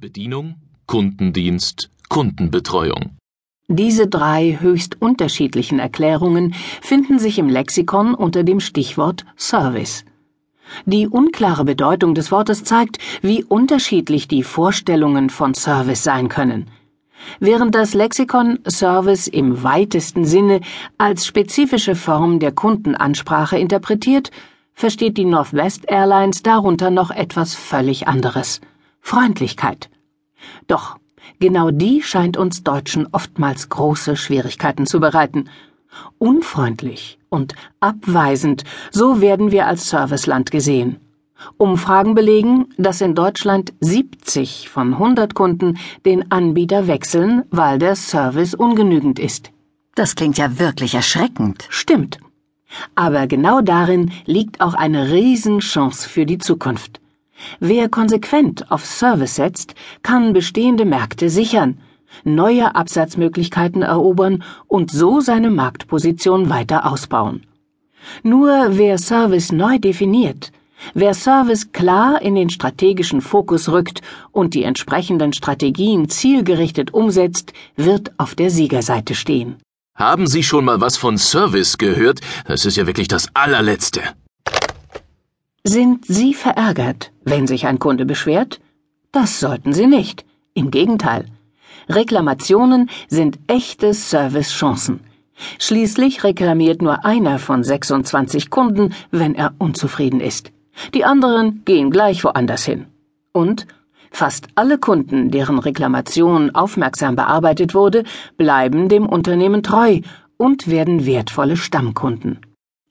Bedienung, Kundendienst, Kundenbetreuung. Diese drei höchst unterschiedlichen Erklärungen finden sich im Lexikon unter dem Stichwort Service. Die unklare Bedeutung des Wortes zeigt, wie unterschiedlich die Vorstellungen von Service sein können. Während das Lexikon Service im weitesten Sinne als spezifische Form der Kundenansprache interpretiert, versteht die Northwest Airlines darunter noch etwas völlig anderes Freundlichkeit. Doch genau die scheint uns Deutschen oftmals große Schwierigkeiten zu bereiten. Unfreundlich und abweisend, so werden wir als Serviceland gesehen. Umfragen belegen, dass in Deutschland 70 von 100 Kunden den Anbieter wechseln, weil der Service ungenügend ist. Das klingt ja wirklich erschreckend. Stimmt. Aber genau darin liegt auch eine Riesenchance für die Zukunft. Wer konsequent auf Service setzt, kann bestehende Märkte sichern, neue Absatzmöglichkeiten erobern und so seine Marktposition weiter ausbauen. Nur wer Service neu definiert, wer Service klar in den strategischen Fokus rückt und die entsprechenden Strategien zielgerichtet umsetzt, wird auf der Siegerseite stehen. Haben Sie schon mal was von Service gehört? Das ist ja wirklich das allerletzte. Sind Sie verärgert, wenn sich ein Kunde beschwert? Das sollten Sie nicht. Im Gegenteil. Reklamationen sind echte Servicechancen. Schließlich reklamiert nur einer von 26 Kunden, wenn er unzufrieden ist. Die anderen gehen gleich woanders hin. Und fast alle Kunden, deren Reklamation aufmerksam bearbeitet wurde, bleiben dem Unternehmen treu und werden wertvolle Stammkunden.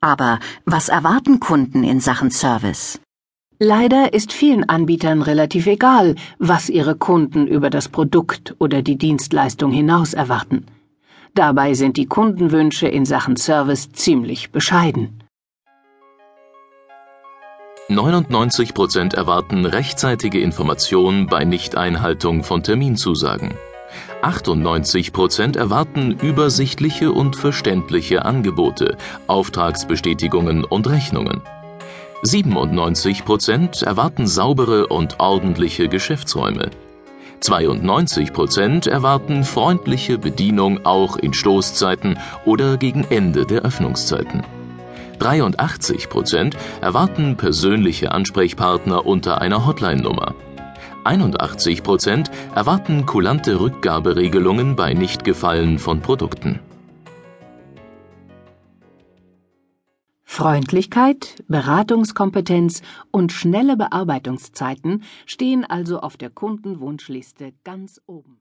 Aber was erwarten Kunden in Sachen Service? Leider ist vielen Anbietern relativ egal, was ihre Kunden über das Produkt oder die Dienstleistung hinaus erwarten. Dabei sind die Kundenwünsche in Sachen Service ziemlich bescheiden. 99 Prozent erwarten rechtzeitige Informationen bei Nichteinhaltung von Terminzusagen. 98 Prozent erwarten übersichtliche und verständliche Angebote, Auftragsbestätigungen und Rechnungen. 97 Prozent erwarten saubere und ordentliche Geschäftsräume. 92 Prozent erwarten freundliche Bedienung auch in Stoßzeiten oder gegen Ende der Öffnungszeiten. 83 Prozent erwarten persönliche Ansprechpartner unter einer Hotline-Nummer. 81 Prozent erwarten kulante Rückgaberegelungen bei Nichtgefallen von Produkten. Freundlichkeit, Beratungskompetenz und schnelle Bearbeitungszeiten stehen also auf der Kundenwunschliste ganz oben.